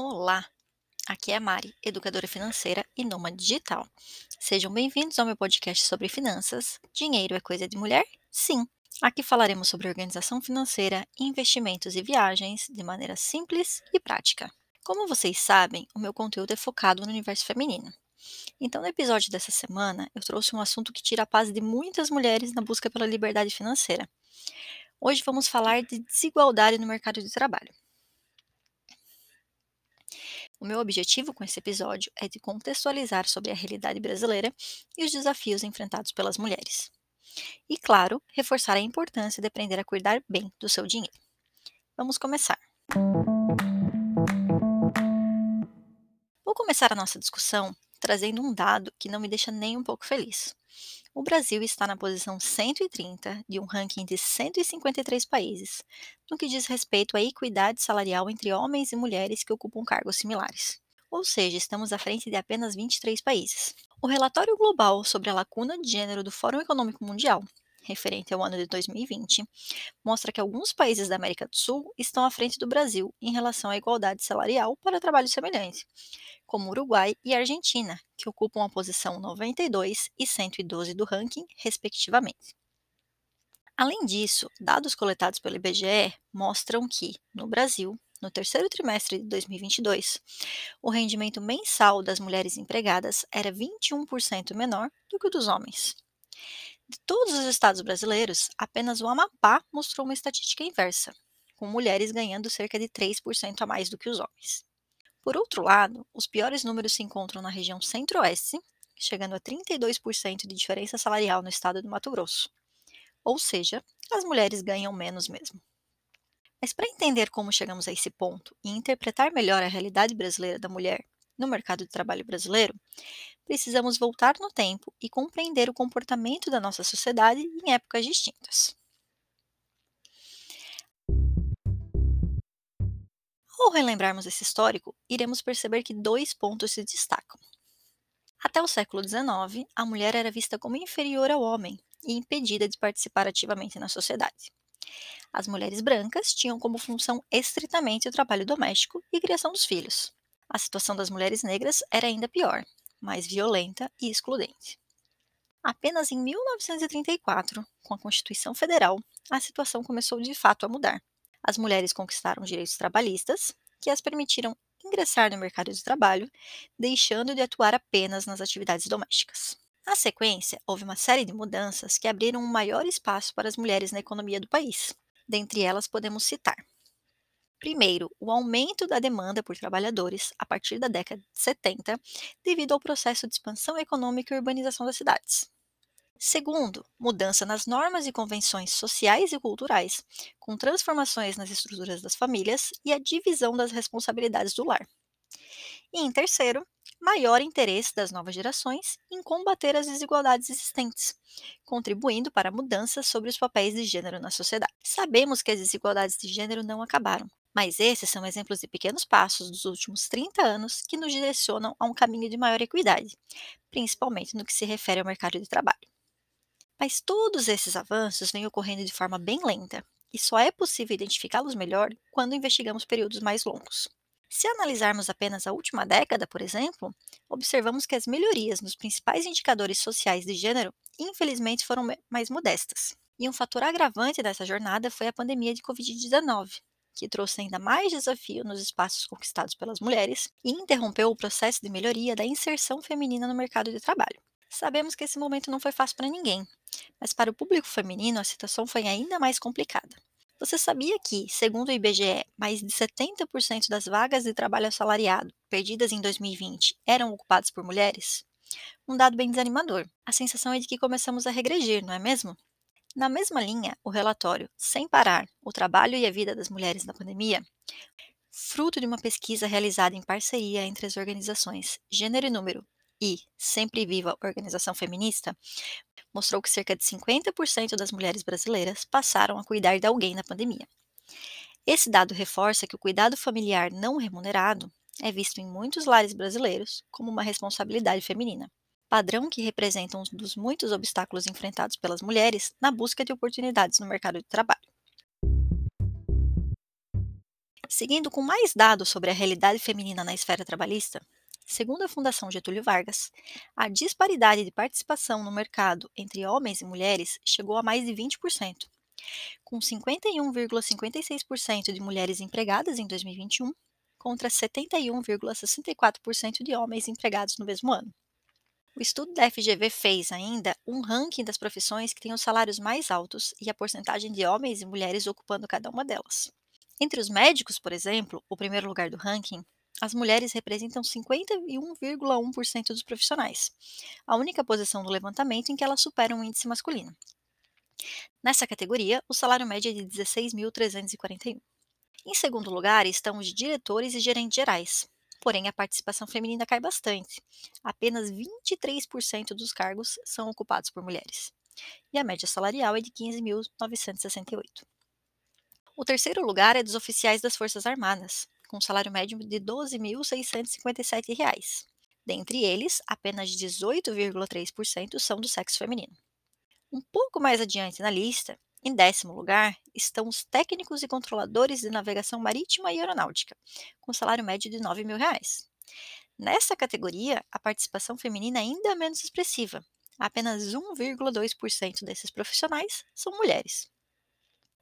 Olá, aqui é a Mari, educadora financeira e nômade digital. Sejam bem-vindos ao meu podcast sobre finanças. Dinheiro é coisa de mulher? Sim. Aqui falaremos sobre organização financeira, investimentos e viagens de maneira simples e prática. Como vocês sabem, o meu conteúdo é focado no universo feminino. Então, no episódio dessa semana, eu trouxe um assunto que tira a paz de muitas mulheres na busca pela liberdade financeira. Hoje vamos falar de desigualdade no mercado de trabalho. O meu objetivo com esse episódio é de contextualizar sobre a realidade brasileira e os desafios enfrentados pelas mulheres. E, claro, reforçar a importância de aprender a cuidar bem do seu dinheiro. Vamos começar. Vou começar a nossa discussão trazendo um dado que não me deixa nem um pouco feliz. O Brasil está na posição 130 de um ranking de 153 países, no que diz respeito à equidade salarial entre homens e mulheres que ocupam cargos similares. Ou seja, estamos à frente de apenas 23 países. O relatório global sobre a lacuna de gênero do Fórum Econômico Mundial, referente ao ano de 2020, mostra que alguns países da América do Sul estão à frente do Brasil em relação à igualdade salarial para trabalho semelhante, como Uruguai e Argentina, que ocupam a posição 92 e 112 do ranking, respectivamente. Além disso, dados coletados pelo IBGE mostram que, no Brasil, no terceiro trimestre de 2022, o rendimento mensal das mulheres empregadas era 21% menor do que o dos homens. De todos os estados brasileiros, apenas o Amapá mostrou uma estatística inversa, com mulheres ganhando cerca de 3% a mais do que os homens. Por outro lado, os piores números se encontram na região centro-oeste, chegando a 32% de diferença salarial no estado do Mato Grosso. Ou seja, as mulheres ganham menos mesmo. Mas para entender como chegamos a esse ponto e interpretar melhor a realidade brasileira da mulher no mercado de trabalho brasileiro, precisamos voltar no tempo e compreender o comportamento da nossa sociedade em épocas distintas. Ao relembrarmos esse histórico, iremos perceber que dois pontos se destacam. Até o século XIX, a mulher era vista como inferior ao homem e impedida de participar ativamente na sociedade. As mulheres brancas tinham como função estritamente o trabalho doméstico e criação dos filhos. A situação das mulheres negras era ainda pior, mais violenta e excludente. Apenas em 1934, com a Constituição Federal, a situação começou de fato a mudar. As mulheres conquistaram direitos trabalhistas que as permitiram ingressar no mercado de trabalho, deixando de atuar apenas nas atividades domésticas. Na sequência, houve uma série de mudanças que abriram um maior espaço para as mulheres na economia do país. Dentre elas, podemos citar: Primeiro, o aumento da demanda por trabalhadores a partir da década de 70, devido ao processo de expansão econômica e urbanização das cidades. Segundo, mudança nas normas e convenções sociais e culturais, com transformações nas estruturas das famílias e a divisão das responsabilidades do lar. E em terceiro, maior interesse das novas gerações em combater as desigualdades existentes, contribuindo para mudanças sobre os papéis de gênero na sociedade. Sabemos que as desigualdades de gênero não acabaram, mas esses são exemplos de pequenos passos dos últimos 30 anos que nos direcionam a um caminho de maior equidade, principalmente no que se refere ao mercado de trabalho. Mas todos esses avanços vêm ocorrendo de forma bem lenta, e só é possível identificá-los melhor quando investigamos períodos mais longos. Se analisarmos apenas a última década, por exemplo, observamos que as melhorias nos principais indicadores sociais de gênero, infelizmente, foram mais modestas. E um fator agravante dessa jornada foi a pandemia de Covid-19, que trouxe ainda mais desafio nos espaços conquistados pelas mulheres e interrompeu o processo de melhoria da inserção feminina no mercado de trabalho. Sabemos que esse momento não foi fácil para ninguém, mas para o público feminino a situação foi ainda mais complicada. Você sabia que, segundo o IBGE, mais de 70% das vagas de trabalho assalariado perdidas em 2020 eram ocupadas por mulheres? Um dado bem desanimador. A sensação é de que começamos a regredir, não é mesmo? Na mesma linha, o relatório Sem Parar: O Trabalho e a Vida das Mulheres na Pandemia, fruto de uma pesquisa realizada em parceria entre as organizações Gênero e Número e Sempre Viva Organização Feminista, mostrou que cerca de 50% das mulheres brasileiras passaram a cuidar de alguém na pandemia. Esse dado reforça que o cuidado familiar não remunerado é visto em muitos lares brasileiros como uma responsabilidade feminina, padrão que representa um dos muitos obstáculos enfrentados pelas mulheres na busca de oportunidades no mercado de trabalho. Seguindo com mais dados sobre a realidade feminina na esfera trabalhista, segundo a Fundação Getúlio Vargas, a disparidade de participação no mercado entre homens e mulheres chegou a mais de 20%, com 51,56% de mulheres empregadas em 2021 contra 71,64% de homens empregados no mesmo ano. O estudo da FGV fez ainda um ranking das profissões que têm os salários mais altos e a porcentagem de homens e mulheres ocupando cada uma delas. Entre os médicos, por exemplo, o primeiro lugar do ranking, as mulheres representam 51,1% dos profissionais, a única posição do levantamento em que elas superam o índice masculino. Nessa categoria, o salário médio é de 16.341. Em segundo lugar estão os diretores e gerentes gerais, porém a participação feminina cai bastante. Apenas 23% dos cargos são ocupados por mulheres. E a média salarial é de 15.968. O terceiro lugar é dos oficiais das Forças Armadas, com salário médio de R$ 12.657. Dentre eles, apenas 18,3% são do sexo feminino. Um pouco mais adiante na lista, em décimo lugar, estão os técnicos e controladores de navegação marítima e aeronáutica, com salário médio de 9 mil reais. Nessa categoria, a participação feminina ainda é menos expressiva. Apenas 1,2% desses profissionais são mulheres.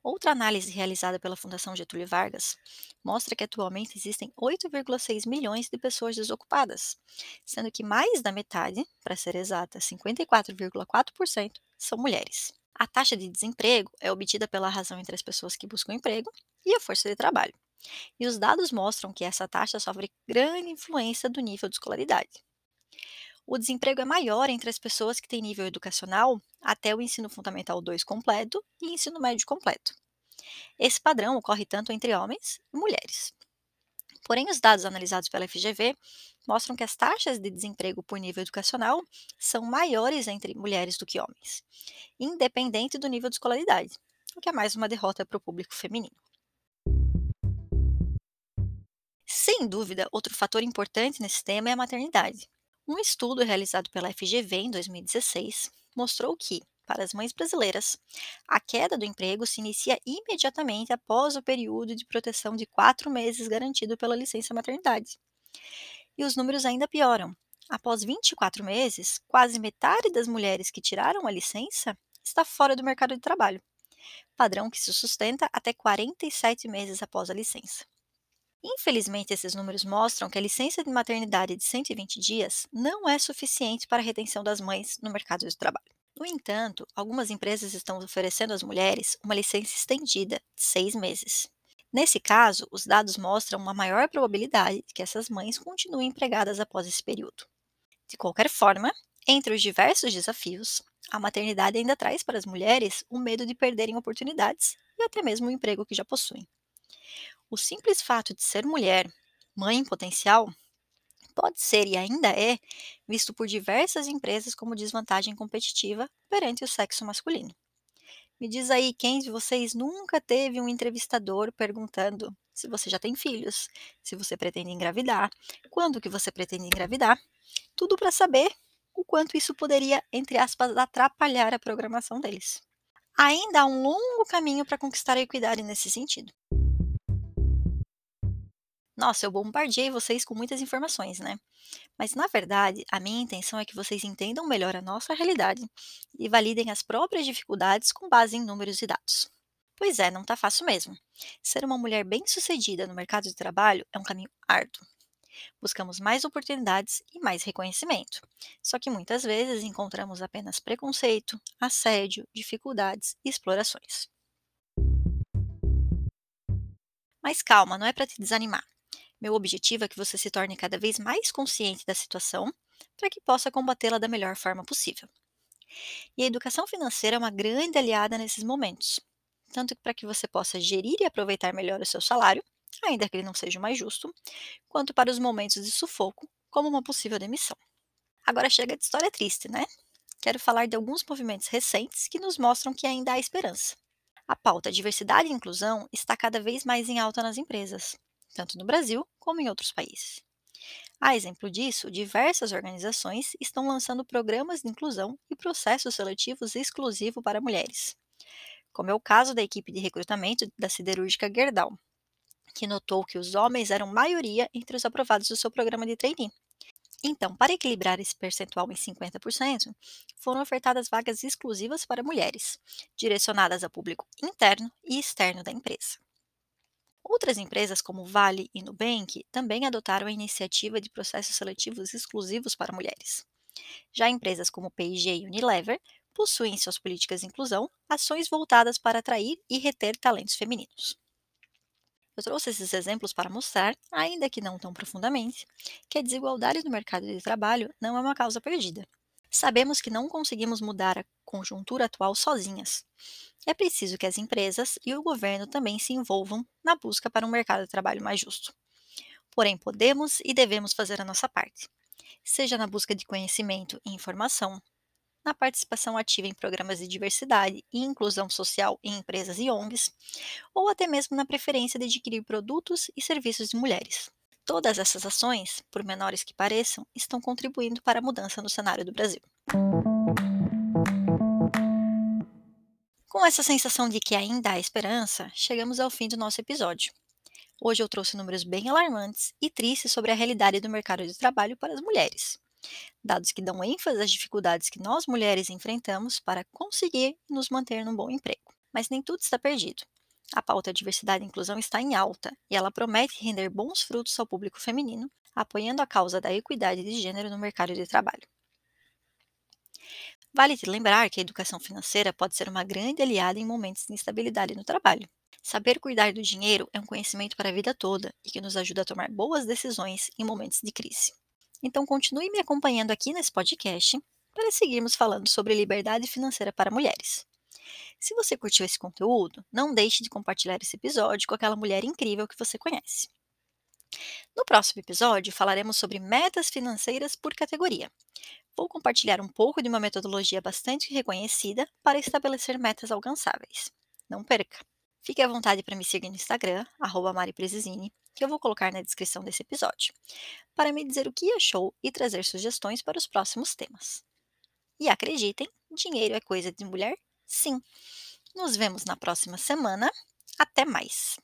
Outra análise realizada pela Fundação Getúlio Vargas mostra que atualmente existem 8,6 milhões de pessoas desocupadas, sendo que mais da metade, para ser exata, 54,4%, são mulheres. A taxa de desemprego é obtida pela razão entre as pessoas que buscam emprego e a força de trabalho. E os dados mostram que essa taxa sofre grande influência do nível de escolaridade. O desemprego é maior entre as pessoas que têm nível educacional até o ensino fundamental 2 completo e ensino médio completo. Esse padrão ocorre tanto entre homens e mulheres. Porém, os dados analisados pela FGV mostram que as taxas de desemprego por nível educacional são maiores entre mulheres do que homens, independente do nível de escolaridade, o que é mais uma derrota para o público feminino. Sem dúvida, outro fator importante nesse tema é a maternidade. Um estudo realizado pela FGV em 2016 mostrou que, para as mães brasileiras, a queda do emprego se inicia imediatamente após o período de proteção de quatro meses garantido pela licença maternidade. E os números ainda pioram. Após 24 meses, quase metade das mulheres que tiraram a licença está fora do mercado de trabalho, padrão que se sustenta até 47 meses após a licença. Infelizmente, esses números mostram que a licença de maternidade de 120 dias não é suficiente para a retenção das mães no mercado de trabalho. No entanto, algumas empresas estão oferecendo às mulheres uma licença estendida de seis meses. Nesse caso, os dados mostram uma maior probabilidade de que essas mães continuem empregadas após esse período. De qualquer forma, entre os diversos desafios, a maternidade ainda traz para as mulheres o medo de perderem oportunidades e até mesmo o emprego que já possuem. O simples fato de ser mulher, mãe em potencial, pode ser e ainda é visto por diversas empresas como desvantagem competitiva perante o sexo masculino. Me diz aí quem de vocês nunca teve um entrevistador perguntando se você já tem filhos, se você pretende engravidar, quando que você pretende engravidar, tudo para saber o quanto isso poderia, entre aspas, atrapalhar a programação deles. Ainda há um longo caminho para conquistar a equidade nesse sentido. Nossa, eu bombardeei vocês com muitas informações, né? Mas na verdade, a minha intenção é que vocês entendam melhor a nossa realidade e validem as próprias dificuldades com base em números e dados. Pois é, não tá fácil mesmo. Ser uma mulher bem-sucedida no mercado de trabalho é um caminho árduo. Buscamos mais oportunidades e mais reconhecimento. Só que muitas vezes encontramos apenas preconceito, assédio, dificuldades e explorações. Mas calma, não é para te desanimar. Meu objetivo é que você se torne cada vez mais consciente da situação para que possa combatê-la da melhor forma possível. E a educação financeira é uma grande aliada nesses momentos, tanto para que você possa gerir e aproveitar melhor o seu salário, ainda que ele não seja mais justo, quanto para os momentos de sufoco, como uma possível demissão. Agora chega de história triste, né? Quero falar de alguns movimentos recentes que nos mostram que ainda há esperança. A pauta diversidade e inclusão está cada vez mais em alta nas empresas, tanto no Brasil como em outros países. A exemplo disso, diversas organizações estão lançando programas de inclusão e processos seletivos exclusivos para mulheres, como é o caso da equipe de recrutamento da siderúrgica Gerdau. que notou que os homens eram maioria entre os aprovados do seu programa de trainee. Então, para equilibrar esse percentual em 50%, foram ofertadas vagas exclusivas para mulheres, direcionadas ao público interno e externo da empresa. Outras empresas, como Vale e Nubank, também adotaram a iniciativa de processos seletivos exclusivos para mulheres. Já empresas como P&G e Unilever possuem em suas políticas de inclusão ações voltadas para atrair e reter talentos femininos. Eu trouxe esses exemplos para mostrar, ainda que não tão profundamente, que a desigualdade no mercado de trabalho não é uma causa perdida. Sabemos que não conseguimos mudar a conjuntura atual sozinhas. É preciso que as empresas e o governo também se envolvam na busca para um mercado de trabalho mais justo. Porém, podemos e devemos fazer a nossa parte, seja na busca de conhecimento e informação, na participação ativa em programas de diversidade e inclusão social em empresas e ONGs, ou até mesmo na preferência de adquirir produtos e serviços de mulheres. Todas essas ações, por menores que pareçam, estão contribuindo para a mudança no cenário do Brasil. Com essa sensação de que ainda há esperança, chegamos ao fim do nosso episódio. Hoje eu trouxe números bem alarmantes e tristes sobre a realidade do mercado de trabalho para as mulheres dados que dão ênfase às dificuldades que nós mulheres enfrentamos para conseguir nos manter num bom emprego. Mas nem tudo está perdido. A pauta diversidade e inclusão está em alta e ela promete render bons frutos ao público feminino, apoiando a causa da equidade de gênero no mercado de trabalho. Vale te lembrar que a educação financeira pode ser uma grande aliada em momentos de instabilidade no trabalho. Saber cuidar do dinheiro é um conhecimento para a vida toda e que nos ajuda a tomar boas decisões em momentos de crise. Então, continue me acompanhando aqui nesse podcast para seguirmos falando sobre liberdade financeira para mulheres. Se você curtiu esse conteúdo, não deixe de compartilhar esse episódio com aquela mulher incrível que você conhece. No próximo episódio, falaremos sobre metas financeiras por categoria. Vou compartilhar um pouco de uma metodologia bastante reconhecida para estabelecer metas alcançáveis. Não perca! Fique à vontade para me seguir no Instagram, @mariprezizini, que eu vou colocar na descrição desse episódio, para me dizer o que achou e trazer sugestões para os próximos temas. E acreditem, dinheiro é coisa de mulher? Sim. Nos vemos na próxima semana. Até mais!